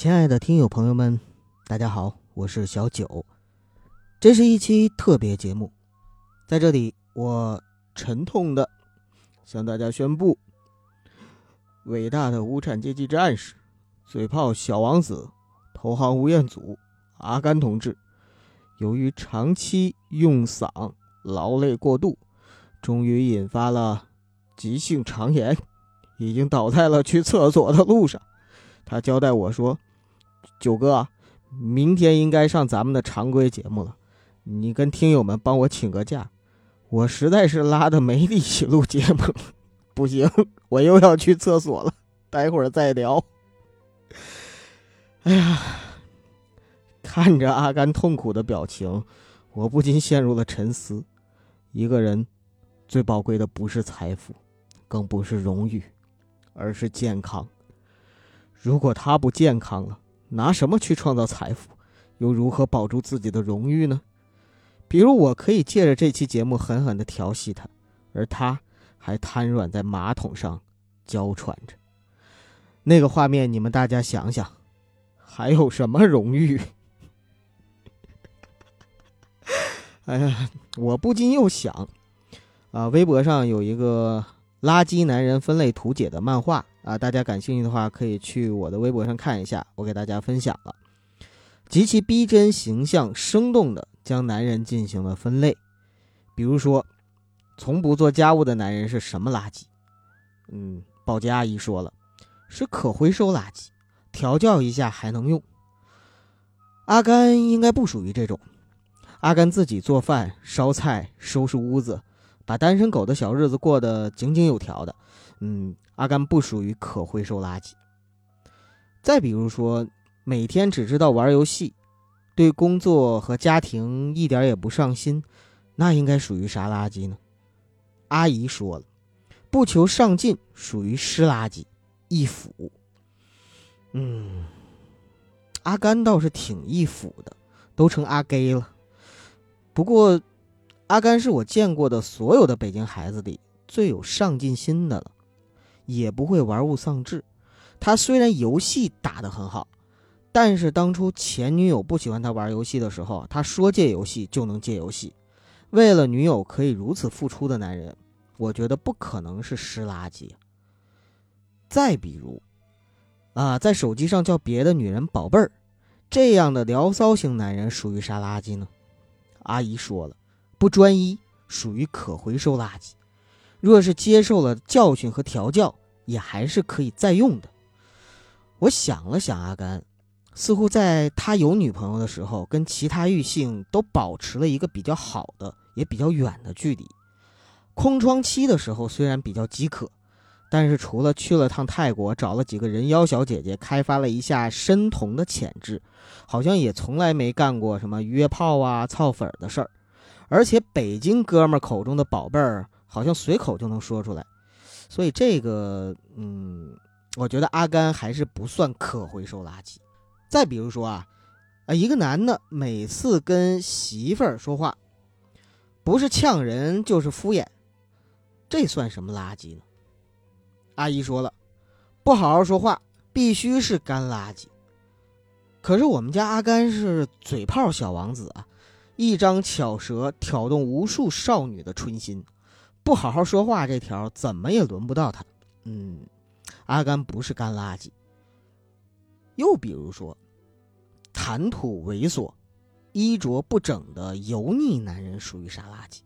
亲爱的听友朋友们，大家好，我是小九，这是一期特别节目，在这里我沉痛的向大家宣布，伟大的无产阶级战士、嘴炮小王子、投行吴彦祖阿甘同志，由于长期用嗓劳累过度，终于引发了急性肠炎，已经倒在了去厕所的路上。他交代我说。九哥，明天应该上咱们的常规节目了，你跟听友们帮我请个假，我实在是拉的没力气录节目，不行，我又要去厕所了，待会儿再聊。哎呀，看着阿甘痛苦的表情，我不禁陷入了沉思。一个人最宝贵的不是财富，更不是荣誉，而是健康。如果他不健康了，拿什么去创造财富，又如何保住自己的荣誉呢？比如，我可以借着这期节目狠狠地调戏他，而他还瘫软在马桶上娇喘着。那个画面，你们大家想想，还有什么荣誉？哎呀，我不禁又想，啊，微博上有一个垃圾男人分类图解的漫画。啊，大家感兴趣的话，可以去我的微博上看一下，我给大家分享了极其逼真、形象生动的将男人进行了分类。比如说，从不做家务的男人是什么垃圾？嗯，保洁阿姨说了，是可回收垃圾，调教一下还能用。阿甘应该不属于这种，阿甘自己做饭、烧菜、收拾屋子，把单身狗的小日子过得井井有条的。嗯。阿甘不属于可回收垃圾。再比如说，每天只知道玩游戏，对工作和家庭一点也不上心，那应该属于啥垃圾呢？阿姨说了，不求上进属于湿垃圾，易腐。嗯，阿甘倒是挺易腐的，都成阿 gay 了。不过，阿甘是我见过的所有的北京孩子里最有上进心的了。也不会玩物丧志。他虽然游戏打得很好，但是当初前女友不喜欢他玩游戏的时候，他说戒游戏就能戒游戏。为了女友可以如此付出的男人，我觉得不可能是湿垃圾。再比如，啊，在手机上叫别的女人宝贝儿，这样的聊骚型男人属于啥垃圾呢？阿姨说了，不专一，属于可回收垃圾。若是接受了教训和调教，也还是可以再用的。我想了想，阿甘似乎在他有女朋友的时候，跟其他异性都保持了一个比较好的，也比较远的距离。空窗期的时候虽然比较饥渴，但是除了去了趟泰国，找了几个人妖小姐姐，开发了一下深瞳的潜质，好像也从来没干过什么约炮啊、操粉的事儿。而且北京哥们口中的宝贝儿。好像随口就能说出来，所以这个，嗯，我觉得阿甘还是不算可回收垃圾。再比如说啊，啊，一个男的每次跟媳妇儿说话，不是呛人就是敷衍，这算什么垃圾呢？阿姨说了，不好好说话，必须是干垃圾。可是我们家阿甘是嘴炮小王子啊，一张巧舌挑动无数少女的春心。不好好说话，这条怎么也轮不到他。嗯，阿甘不是干垃圾。又比如说，谈吐猥琐、衣着不整的油腻男人属于啥垃圾？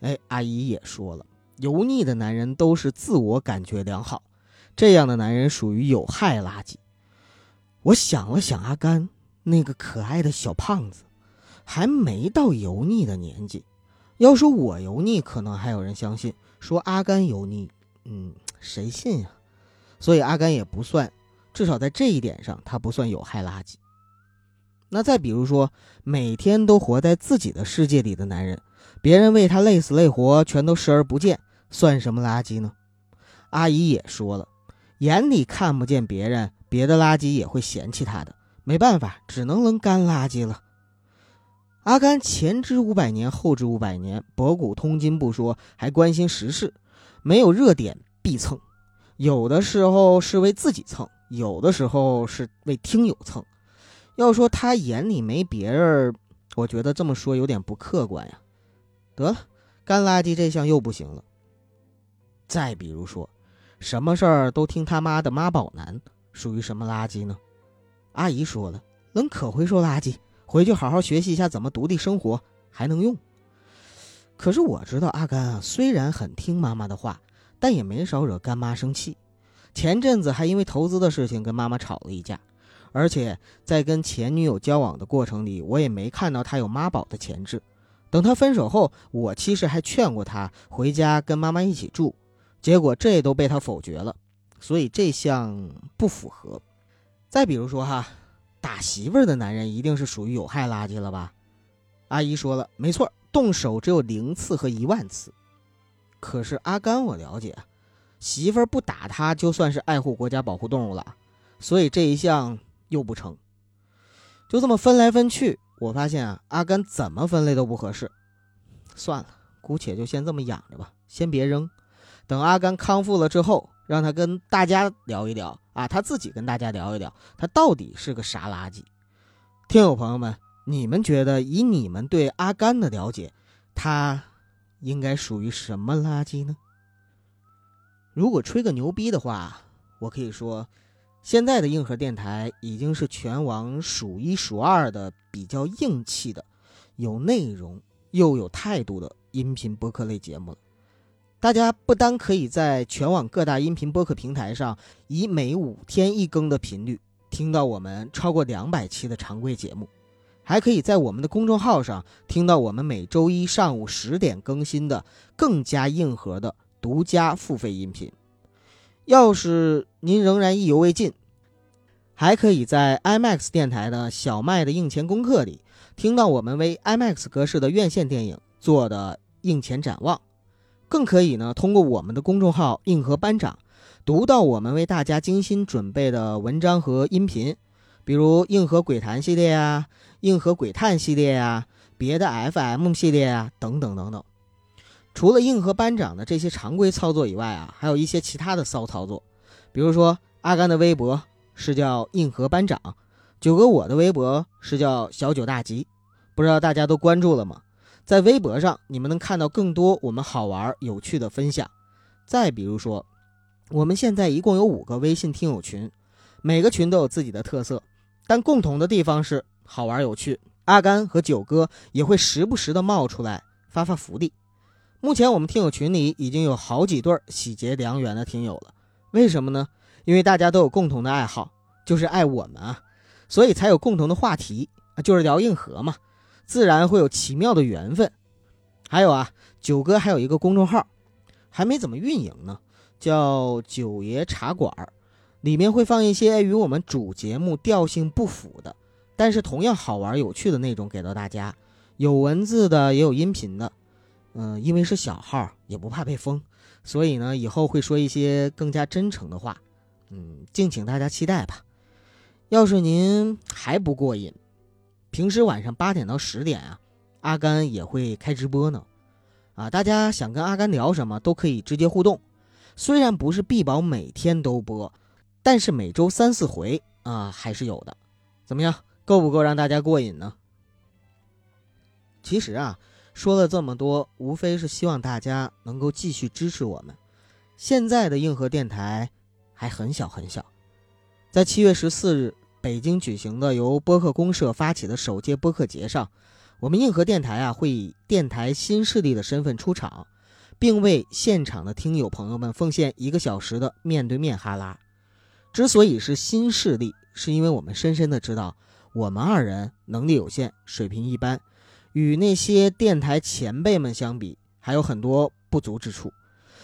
哎，阿姨也说了，油腻的男人都是自我感觉良好，这样的男人属于有害垃圾。我想了想，阿甘那个可爱的小胖子，还没到油腻的年纪。要说我油腻，可能还有人相信；说阿甘油腻，嗯，谁信呀？所以阿甘也不算，至少在这一点上，他不算有害垃圾。那再比如说，每天都活在自己的世界里的男人，别人为他累死累活，全都视而不见，算什么垃圾呢？阿姨也说了，眼里看不见别人，别的垃圾也会嫌弃他的，没办法，只能扔干垃圾了。阿甘前知五百年，后知五百年，博古通今不说，还关心时事，没有热点必蹭，有的时候是为自己蹭，有的时候是为听友蹭。要说他眼里没别人，我觉得这么说有点不客观呀。得了，干垃圾这项又不行了。再比如说，什么事儿都听他妈的妈宝男，属于什么垃圾呢？阿姨说了，能可回收垃圾，回去好好学习一下怎么独立生活，还能用。可是我知道阿甘啊，虽然很听妈妈的话，但也没少惹干妈生气。前阵子还因为投资的事情跟妈妈吵了一架，而且在跟前女友交往的过程里，我也没看到他有妈宝的潜质。等他分手后，我其实还劝过他回家跟妈妈一起住。结果这都被他否决了，所以这项不符合。再比如说哈，打媳妇儿的男人一定是属于有害垃圾了吧？阿姨说了，没错，动手只有零次和一万次。可是阿甘我了解，媳妇儿不打他就算是爱护国家、保护动物了，所以这一项又不成。就这么分来分去，我发现啊，阿甘怎么分类都不合适。算了，姑且就先这么养着吧，先别扔。等阿甘康复了之后，让他跟大家聊一聊啊，他自己跟大家聊一聊，他到底是个啥垃圾？听友朋友们，你们觉得以你们对阿甘的了解，他应该属于什么垃圾呢？如果吹个牛逼的话，我可以说，现在的硬核电台已经是全网数一数二的比较硬气的、有内容又有态度的音频播客类节目了。大家不单可以在全网各大音频播客平台上以每五天一更的频率听到我们超过两百期的常规节目，还可以在我们的公众号上听到我们每周一上午十点更新的更加硬核的独家付费音频。要是您仍然意犹未尽，还可以在 IMAX 电台的小麦的映前功课里听到我们为 IMAX 格式的院线电影做的映前展望。更可以呢，通过我们的公众号“硬核班长”，读到我们为大家精心准备的文章和音频，比如“硬核鬼谈”系列啊，“硬核鬼探”系列啊，别的 FM 系列啊，等等等等。除了硬核班长的这些常规操作以外啊，还有一些其他的骚操作，比如说阿甘的微博是叫“硬核班长”，九哥我的微博是叫“小九大吉”，不知道大家都关注了吗？在微博上，你们能看到更多我们好玩有趣的分享。再比如说，我们现在一共有五个微信听友群，每个群都有自己的特色，但共同的地方是好玩有趣。阿甘和九哥也会时不时的冒出来发发福利。目前我们听友群里已经有好几对喜结良缘的听友了。为什么呢？因为大家都有共同的爱好，就是爱我们啊，所以才有共同的话题，就是聊硬核嘛。自然会有奇妙的缘分。还有啊，九哥还有一个公众号，还没怎么运营呢，叫九爷茶馆里面会放一些与我们主节目调性不符的，但是同样好玩有趣的内容给到大家，有文字的也有音频的。嗯，因为是小号，也不怕被封，所以呢，以后会说一些更加真诚的话。嗯，敬请大家期待吧。要是您还不过瘾。平时晚上八点到十点啊，阿甘也会开直播呢，啊，大家想跟阿甘聊什么都可以直接互动。虽然不是必保每天都播，但是每周三四回啊还是有的。怎么样，够不够让大家过瘾呢？其实啊，说了这么多，无非是希望大家能够继续支持我们。现在的硬核电台还很小很小，在七月十四日。北京举行的由播客公社发起的首届播客节上，我们硬核电台啊会以电台新势力的身份出场，并为现场的听友朋友们奉献一个小时的面对面哈拉。之所以是新势力，是因为我们深深的知道，我们二人能力有限，水平一般，与那些电台前辈们相比，还有很多不足之处。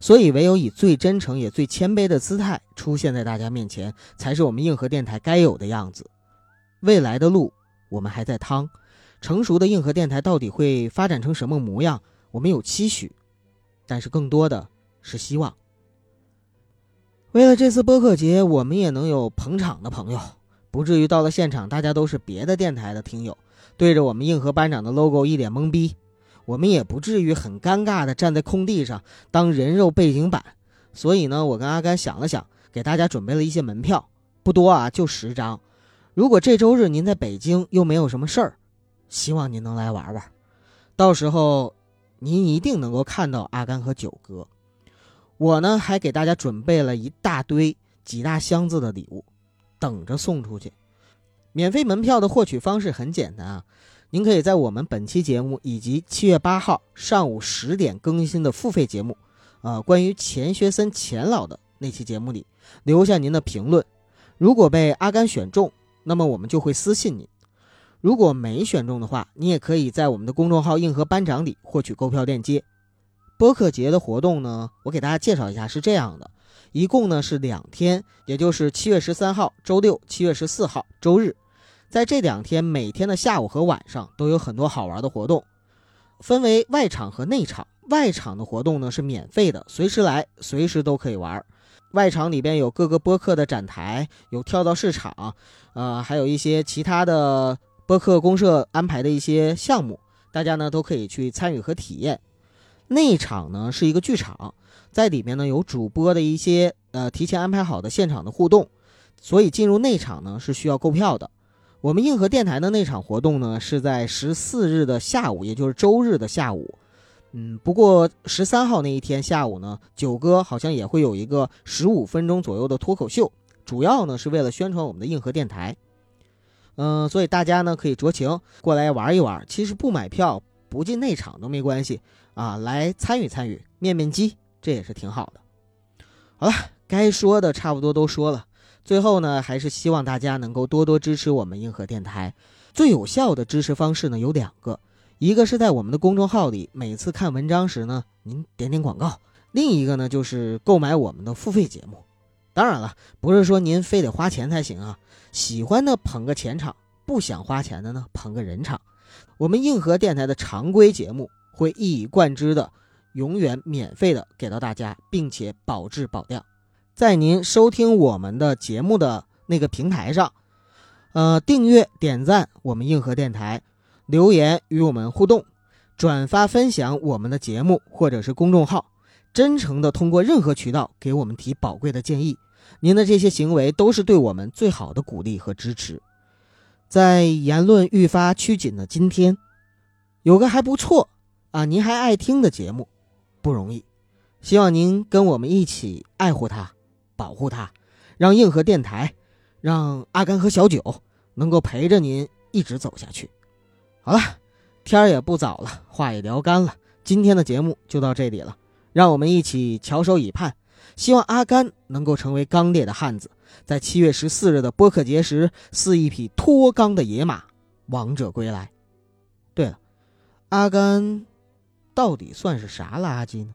所以，唯有以最真诚也最谦卑的姿态出现在大家面前，才是我们硬核电台该有的样子。未来的路，我们还在趟。成熟的硬核电台到底会发展成什么模样？我们有期许，但是更多的是希望。为了这次播客节，我们也能有捧场的朋友，不至于到了现场，大家都是别的电台的听友，对着我们硬核班长的 logo 一脸懵逼。我们也不至于很尴尬的站在空地上当人肉背景板，所以呢，我跟阿甘想了想，给大家准备了一些门票，不多啊，就十张。如果这周日您在北京又没有什么事儿，希望您能来玩玩。到时候，您一定能够看到阿甘和九哥。我呢，还给大家准备了一大堆、几大箱子的礼物，等着送出去。免费门票的获取方式很简单啊，您可以在我们本期节目以及七月八号上午十点更新的付费节目，呃，关于钱学森钱老的那期节目里留下您的评论。如果被阿甘选中，那么我们就会私信您。如果没选中的话，你也可以在我们的公众号“硬核班长”里获取购票链接。播客节的活动呢，我给大家介绍一下，是这样的，一共呢是两天，也就是七月十三号周六，七月十四号周日，在这两天每天的下午和晚上都有很多好玩的活动，分为外场和内场。外场的活动呢是免费的，随时来，随时都可以玩。外场里边有各个播客的展台，有跳蚤市场，呃，还有一些其他的。播客公社安排的一些项目，大家呢都可以去参与和体验。内场呢是一个剧场，在里面呢有主播的一些呃提前安排好的现场的互动，所以进入内场呢是需要购票的。我们硬核电台的那场活动呢是在十四日的下午，也就是周日的下午。嗯，不过十三号那一天下午呢，九哥好像也会有一个十五分钟左右的脱口秀，主要呢是为了宣传我们的硬核电台。嗯，所以大家呢可以酌情过来玩一玩，其实不买票不进内场都没关系啊，来参与参与，面面基，这也是挺好的。好了，该说的差不多都说了，最后呢，还是希望大家能够多多支持我们硬核电台。最有效的支持方式呢有两个，一个是在我们的公众号里，每次看文章时呢，您点点广告；另一个呢就是购买我们的付费节目。当然了，不是说您非得花钱才行啊。喜欢的捧个钱场，不想花钱的呢捧个人场。我们硬核电台的常规节目会一以贯之的，永远免费的给到大家，并且保质保量。在您收听我们的节目的那个平台上，呃，订阅、点赞我们硬核电台，留言与我们互动，转发分享我们的节目或者是公众号，真诚的通过任何渠道给我们提宝贵的建议。您的这些行为都是对我们最好的鼓励和支持。在言论愈发趋紧的今天，有个还不错啊，您还爱听的节目，不容易。希望您跟我们一起爱护它，保护他，让硬核电台，让阿甘和小九能够陪着您一直走下去。好了，天儿也不早了，话也聊干了，今天的节目就到这里了，让我们一起翘首以盼。希望阿甘能够成为刚烈的汉子，在七月十四日的播客节时，似一匹脱缰的野马，王者归来。对了，阿甘到底算是啥垃圾呢？